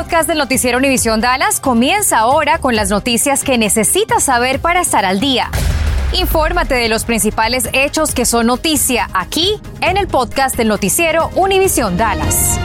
podcast del noticiero Univisión Dallas comienza ahora con las noticias que necesitas saber para estar al día. Infórmate de los principales hechos que son noticia aquí en el podcast del noticiero Univisión Dallas.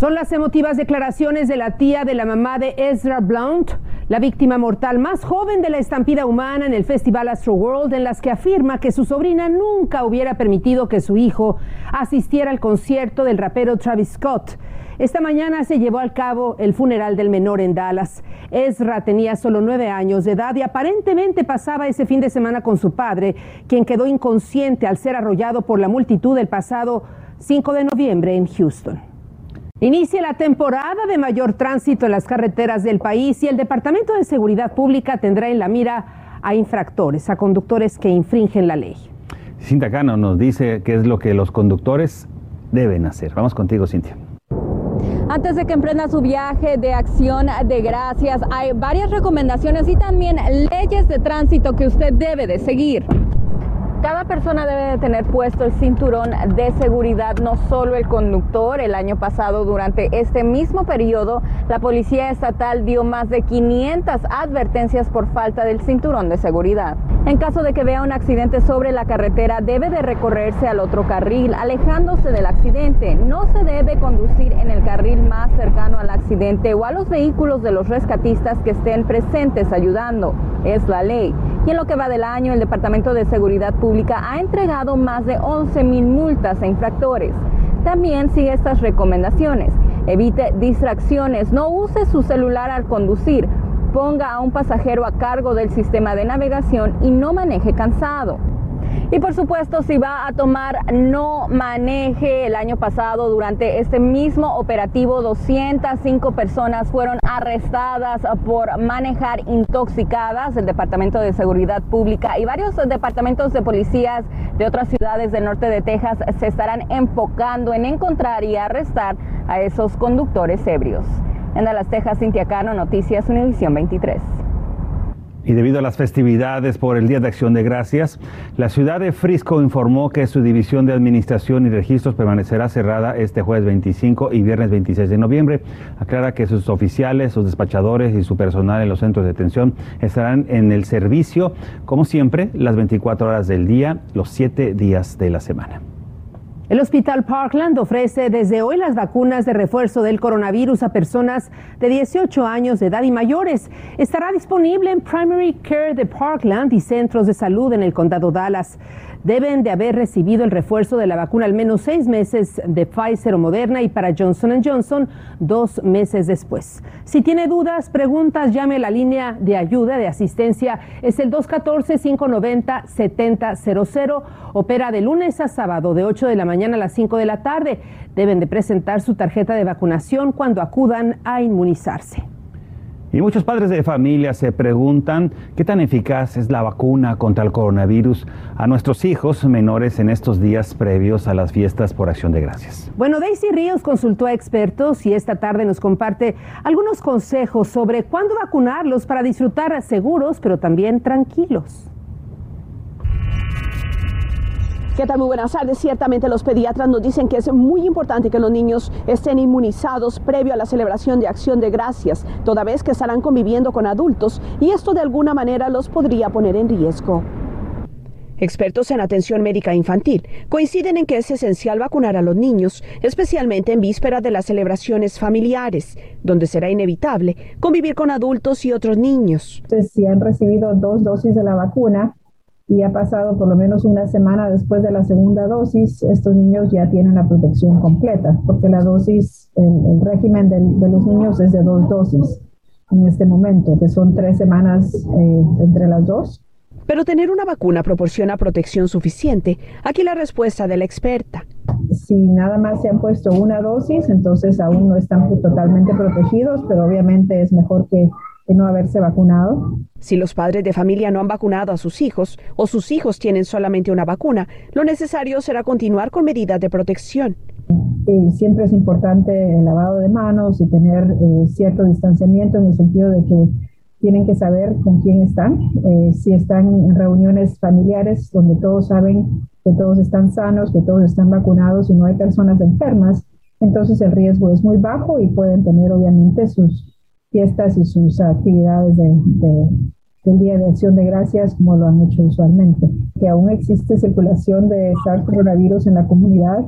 Son las emotivas declaraciones de la tía de la mamá de Ezra Blount, la víctima mortal más joven de la estampida humana en el Festival Astro World, en las que afirma que su sobrina nunca hubiera permitido que su hijo asistiera al concierto del rapero Travis Scott. Esta mañana se llevó al cabo el funeral del menor en Dallas. Ezra tenía solo nueve años de edad y aparentemente pasaba ese fin de semana con su padre, quien quedó inconsciente al ser arrollado por la multitud el pasado 5 de noviembre en Houston. Inicia la temporada de mayor tránsito en las carreteras del país y el Departamento de Seguridad Pública tendrá en la mira a infractores, a conductores que infringen la ley. Cintia Cano nos dice qué es lo que los conductores deben hacer. Vamos contigo, Cintia. Antes de que emprenda su viaje de acción de gracias, hay varias recomendaciones y también leyes de tránsito que usted debe de seguir. Cada persona debe de tener puesto el cinturón de seguridad, no solo el conductor. El año pasado, durante este mismo periodo, la Policía Estatal dio más de 500 advertencias por falta del cinturón de seguridad. En caso de que vea un accidente sobre la carretera, debe de recorrerse al otro carril, alejándose del accidente. No se debe conducir en el carril más cercano al accidente o a los vehículos de los rescatistas que estén presentes ayudando. Es la ley. Y en lo que va del año, el Departamento de Seguridad Pública ha entregado más de 11 mil multas a infractores. También sigue estas recomendaciones. Evite distracciones, no use su celular al conducir, ponga a un pasajero a cargo del sistema de navegación y no maneje cansado. Y por supuesto, si va a tomar, no maneje. El año pasado, durante este mismo operativo, 205 personas fueron arrestadas por manejar intoxicadas. El Departamento de Seguridad Pública y varios departamentos de policías de otras ciudades del norte de Texas se estarán enfocando en encontrar y arrestar a esos conductores ebrios. En Dallas, Texas, Cintia Cano, Noticias Univisión 23. Y debido a las festividades por el Día de Acción de Gracias, la ciudad de Frisco informó que su división de administración y registros permanecerá cerrada este jueves 25 y viernes 26 de noviembre. Aclara que sus oficiales, sus despachadores y su personal en los centros de detención estarán en el servicio, como siempre, las 24 horas del día, los 7 días de la semana. El Hospital Parkland ofrece desde hoy las vacunas de refuerzo del coronavirus a personas de 18 años de edad y mayores. Estará disponible en Primary Care de Parkland y centros de salud en el condado Dallas deben de haber recibido el refuerzo de la vacuna al menos seis meses de Pfizer o Moderna y para Johnson Johnson dos meses después. Si tiene dudas, preguntas, llame a la línea de ayuda de asistencia. Es el 214-590-7000. Opera de lunes a sábado de 8 de la mañana a las 5 de la tarde. Deben de presentar su tarjeta de vacunación cuando acudan a inmunizarse. Y muchos padres de familia se preguntan qué tan eficaz es la vacuna contra el coronavirus a nuestros hijos menores en estos días previos a las fiestas por acción de gracias. Bueno, Daisy Ríos consultó a expertos y esta tarde nos comparte algunos consejos sobre cuándo vacunarlos para disfrutar seguros, pero también tranquilos. ¿Qué tal? Muy buenas tardes. Ciertamente los pediatras nos dicen que es muy importante que los niños estén inmunizados previo a la celebración de Acción de Gracias, toda vez que estarán conviviendo con adultos y esto de alguna manera los podría poner en riesgo. Expertos en atención médica infantil coinciden en que es esencial vacunar a los niños, especialmente en vísperas de las celebraciones familiares, donde será inevitable convivir con adultos y otros niños. Si han recibido dos dosis de la vacuna, y ha pasado por lo menos una semana después de la segunda dosis, estos niños ya tienen la protección completa, porque la dosis, el, régimen de, los niños es de dos dosis en este momento, que son tres semanas eh, entre las dos. Pero tener una vacuna proporciona protección suficiente. Aquí la respuesta de la experta. Si nada más se han puesto una dosis, entonces aún no están totalmente protegidos, pero obviamente es mejor que de no haberse vacunado. Si los padres de familia no han vacunado a sus hijos o sus hijos tienen solamente una vacuna, lo necesario será continuar con medidas de protección. Eh, siempre es importante el lavado de manos y tener eh, cierto distanciamiento en el sentido de que tienen que saber con quién están, eh, si están en reuniones familiares donde todos saben que todos están sanos, que todos están vacunados y no hay personas enfermas, entonces el riesgo es muy bajo y pueden tener obviamente sus fiestas y sus actividades de, del Día de Acción de Gracias como lo han hecho usualmente. Que aún existe circulación de SARS coronavirus en la comunidad,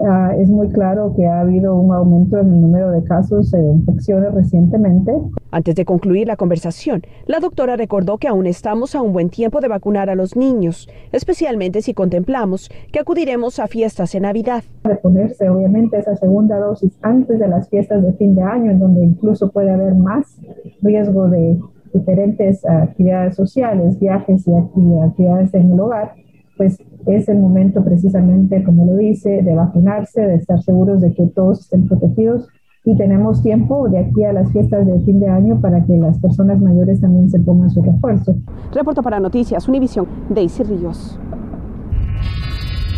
Ah, es muy claro que ha habido un aumento en el número de casos de infecciones recientemente. Antes de concluir la conversación, la doctora recordó que aún estamos a un buen tiempo de vacunar a los niños, especialmente si contemplamos que acudiremos a fiestas en Navidad. De ponerse obviamente esa segunda dosis antes de las fiestas de fin de año, en donde incluso puede haber más riesgo de diferentes actividades sociales, viajes y actividades en el hogar, pues es el momento precisamente, como lo dice, de vacunarse, de estar seguros de que todos estén protegidos y tenemos tiempo de aquí a las fiestas de fin de año para que las personas mayores también se pongan su refuerzo. Reporto para Noticias Univisión, Daisy Ríos.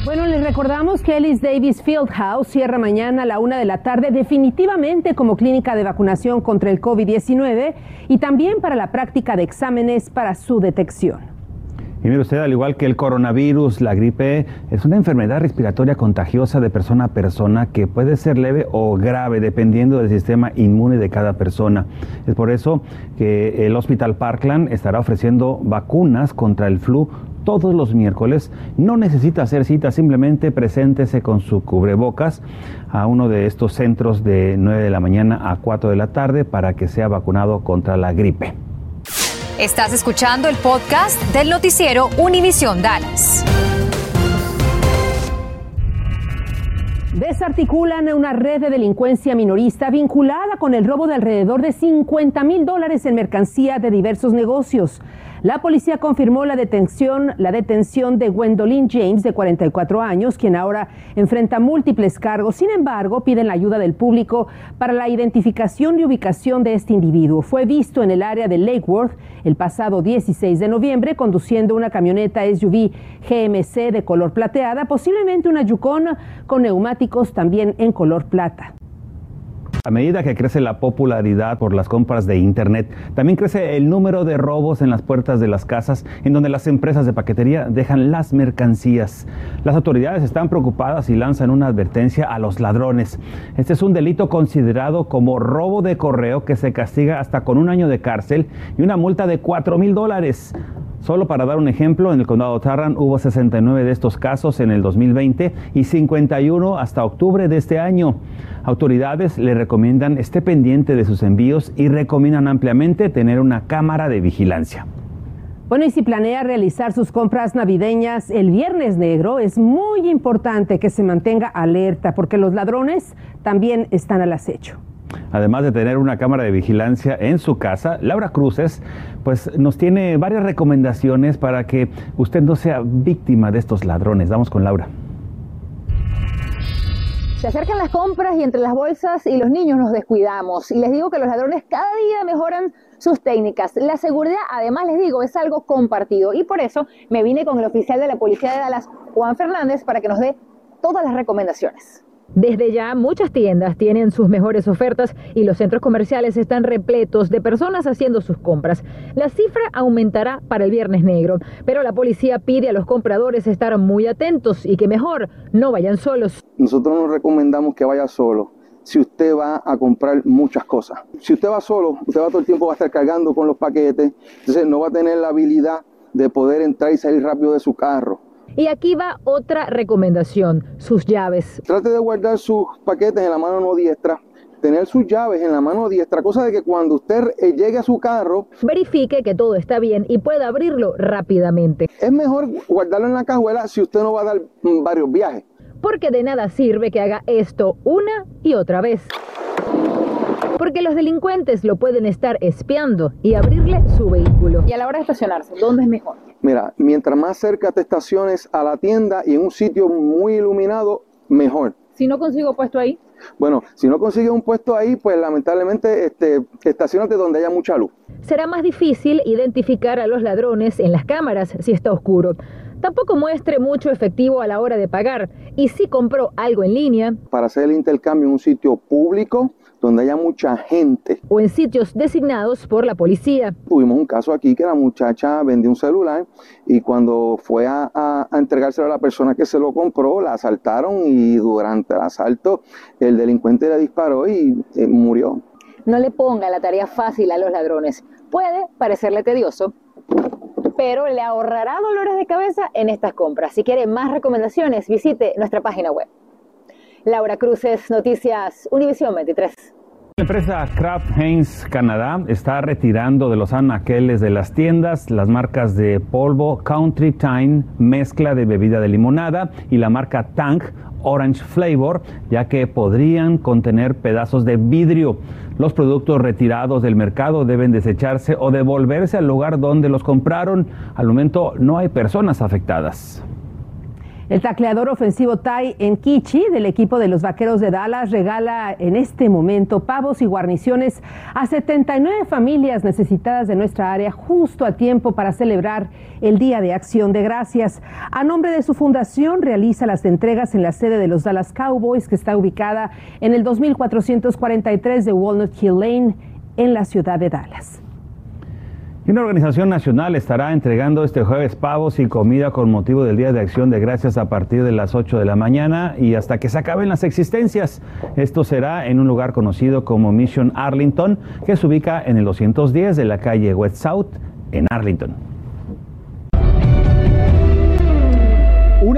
Bueno, les recordamos que Ellis Davis Fieldhouse cierra mañana a la una de la tarde definitivamente como clínica de vacunación contra el COVID-19 y también para la práctica de exámenes para su detección. Y mire usted, al igual que el coronavirus, la gripe es una enfermedad respiratoria contagiosa de persona a persona que puede ser leve o grave dependiendo del sistema inmune de cada persona. Es por eso que el Hospital Parkland estará ofreciendo vacunas contra el flu todos los miércoles. No necesita hacer cita, simplemente preséntese con su cubrebocas a uno de estos centros de 9 de la mañana a 4 de la tarde para que sea vacunado contra la gripe. Estás escuchando el podcast del noticiero Univisión Dallas. Desarticulan una red de delincuencia minorista vinculada con el robo de alrededor de 50 mil dólares en mercancía de diversos negocios. La policía confirmó la detención, la detención de Gwendolyn James, de 44 años, quien ahora enfrenta múltiples cargos. Sin embargo, piden la ayuda del público para la identificación y ubicación de este individuo. Fue visto en el área de Lake Worth el pasado 16 de noviembre conduciendo una camioneta SUV GMC de color plateada, posiblemente una Yukon con neumáticos también en color plata. A medida que crece la popularidad por las compras de Internet, también crece el número de robos en las puertas de las casas en donde las empresas de paquetería dejan las mercancías. Las autoridades están preocupadas y lanzan una advertencia a los ladrones. Este es un delito considerado como robo de correo que se castiga hasta con un año de cárcel y una multa de 4 mil dólares. Solo para dar un ejemplo, en el condado de Tarrant hubo 69 de estos casos en el 2020 y 51 hasta octubre de este año. Autoridades le recomiendan esté pendiente de sus envíos y recomiendan ampliamente tener una cámara de vigilancia. Bueno, y si planea realizar sus compras navideñas el viernes negro, es muy importante que se mantenga alerta porque los ladrones también están al acecho. Además de tener una cámara de vigilancia en su casa, Laura Cruces pues nos tiene varias recomendaciones para que usted no sea víctima de estos ladrones. Vamos con Laura. Se acercan las compras y entre las bolsas y los niños nos descuidamos. Y les digo que los ladrones cada día mejoran sus técnicas. La seguridad, además les digo, es algo compartido. Y por eso me vine con el oficial de la Policía de Dallas, Juan Fernández, para que nos dé todas las recomendaciones. Desde ya muchas tiendas tienen sus mejores ofertas y los centros comerciales están repletos de personas haciendo sus compras. La cifra aumentará para el viernes negro, pero la policía pide a los compradores estar muy atentos y que mejor no vayan solos. Nosotros nos recomendamos que vaya solo si usted va a comprar muchas cosas. Si usted va solo, usted va todo el tiempo va a estar cargando con los paquetes, entonces no va a tener la habilidad de poder entrar y salir rápido de su carro. Y aquí va otra recomendación, sus llaves. Trate de guardar sus paquetes en la mano no diestra tener sus llaves en la mano diestra, cosa de que cuando usted eh, llegue a su carro, verifique que todo está bien y pueda abrirlo rápidamente. Es mejor guardarlo en la cajuela si usted no va a dar mm, varios viajes. Porque de nada sirve que haga esto una y otra vez. Porque los delincuentes lo pueden estar espiando y abrirle su vehículo. Y a la hora de estacionarse, ¿dónde es mejor? Mira, mientras más cerca te estaciones a la tienda y en un sitio muy iluminado, mejor. Si no consigo puesto ahí. Bueno, si no consigues un puesto ahí, pues lamentablemente este, estacionate donde haya mucha luz. Será más difícil identificar a los ladrones en las cámaras si está oscuro. Tampoco muestre mucho efectivo a la hora de pagar. Y si compró algo en línea. Para hacer el intercambio en un sitio público, donde haya mucha gente. O en sitios designados por la policía. Tuvimos un caso aquí que la muchacha vendió un celular y cuando fue a, entregárselo a la persona que se lo compró, la asaltaron y durante el asalto el delincuente le disparó y eh, murió. No le ponga la tarea fácil a los ladrones. Puede parecerle tedioso, pero le ahorrará dolores de cabeza en estas compras. Si quiere más recomendaciones, visite nuestra página web. Laura Cruces, Noticias Univisión 23. La empresa Kraft Heinz Canadá está retirando de los anaqueles de las tiendas las marcas de polvo Country Time, mezcla de bebida de limonada y la marca Tank Orange Flavor, ya que podrían contener pedazos de vidrio. Los productos retirados del mercado deben desecharse o devolverse al lugar donde los compraron. Al momento no hay personas afectadas. El tacleador ofensivo Tai Enkichi del equipo de los Vaqueros de Dallas regala en este momento pavos y guarniciones a 79 familias necesitadas de nuestra área justo a tiempo para celebrar el Día de Acción de Gracias. A nombre de su fundación realiza las entregas en la sede de los Dallas Cowboys que está ubicada en el 2443 de Walnut Hill Lane en la ciudad de Dallas una organización nacional estará entregando este jueves pavos y comida con motivo del Día de Acción de Gracias a partir de las 8 de la mañana y hasta que se acaben las existencias. Esto será en un lugar conocido como Mission Arlington, que se ubica en el 210 de la calle West South en Arlington.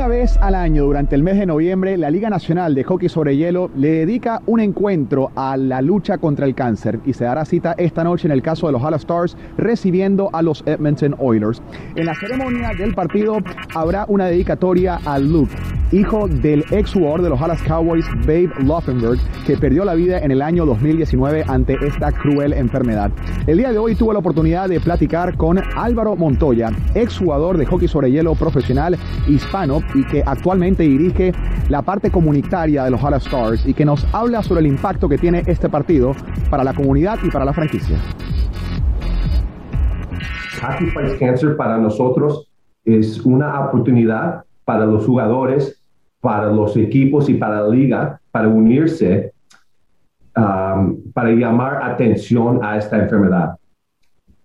Una vez al año, durante el mes de noviembre, la Liga Nacional de Hockey sobre Hielo le dedica un encuentro a la lucha contra el cáncer y se dará cita esta noche en el caso de los All Stars recibiendo a los Edmonton Oilers. En la ceremonia del partido habrá una dedicatoria a Luke, hijo del ex jugador de los Dallas Cowboys, Babe Loffenberg, que perdió la vida en el año 2019 ante esta cruel enfermedad. El día de hoy tuvo la oportunidad de platicar con Álvaro Montoya, ex jugador de hockey sobre hielo profesional hispano y que actualmente dirige la parte comunitaria de los All Stars y que nos habla sobre el impacto que tiene este partido para la comunidad y para la franquicia. Happy Fights Cancer para nosotros es una oportunidad para los jugadores para los equipos y para la liga para unirse um, para llamar atención a esta enfermedad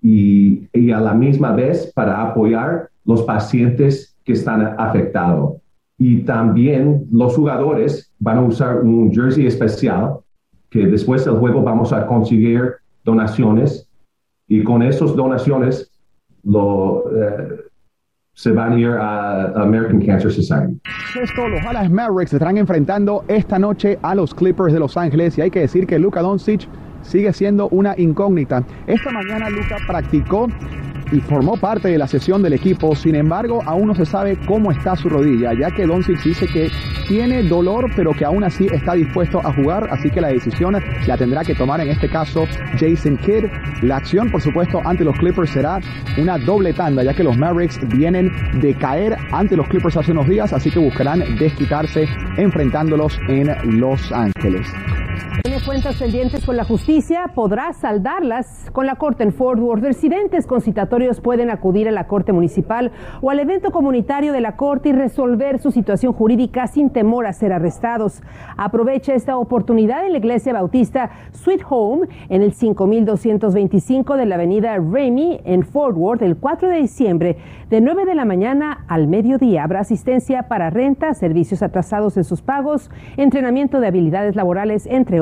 y, y, a la misma vez para apoyar los pacientes que están afectados. Y también los jugadores van a usar un jersey especial que después del juego vamos a conseguir donaciones y con esas donaciones lo, eh, se van a ir a American Cancer Society. Esto, los Dallas Mavericks estarán enfrentando esta noche a los Clippers de Los Ángeles y hay que decir que Luka Doncic sigue siendo una incógnita. Esta mañana Luka practicó y formó parte de la sesión del equipo. Sin embargo, aún no se sabe cómo está su rodilla, ya que Doncic dice que tiene dolor, pero que aún así está dispuesto a jugar. Así que la decisión la tendrá que tomar en este caso Jason Kidd. La acción, por supuesto, ante los Clippers será una doble tanda, ya que los Mavericks vienen de caer ante los Clippers hace unos días, así que buscarán desquitarse enfrentándolos en Los Ángeles. Tiene cuentas pendientes con la justicia, podrá saldarlas con la corte en Fort Worth. Residentes concitatorios pueden acudir a la corte municipal o al evento comunitario de la corte y resolver su situación jurídica sin temor a ser arrestados. Aprovecha esta oportunidad en la iglesia bautista Sweet Home en el 5225 de la avenida Remy en Fort Worth el 4 de diciembre de 9 de la mañana al mediodía. Habrá asistencia para renta, servicios atrasados en sus pagos, entrenamiento de habilidades laborales, entre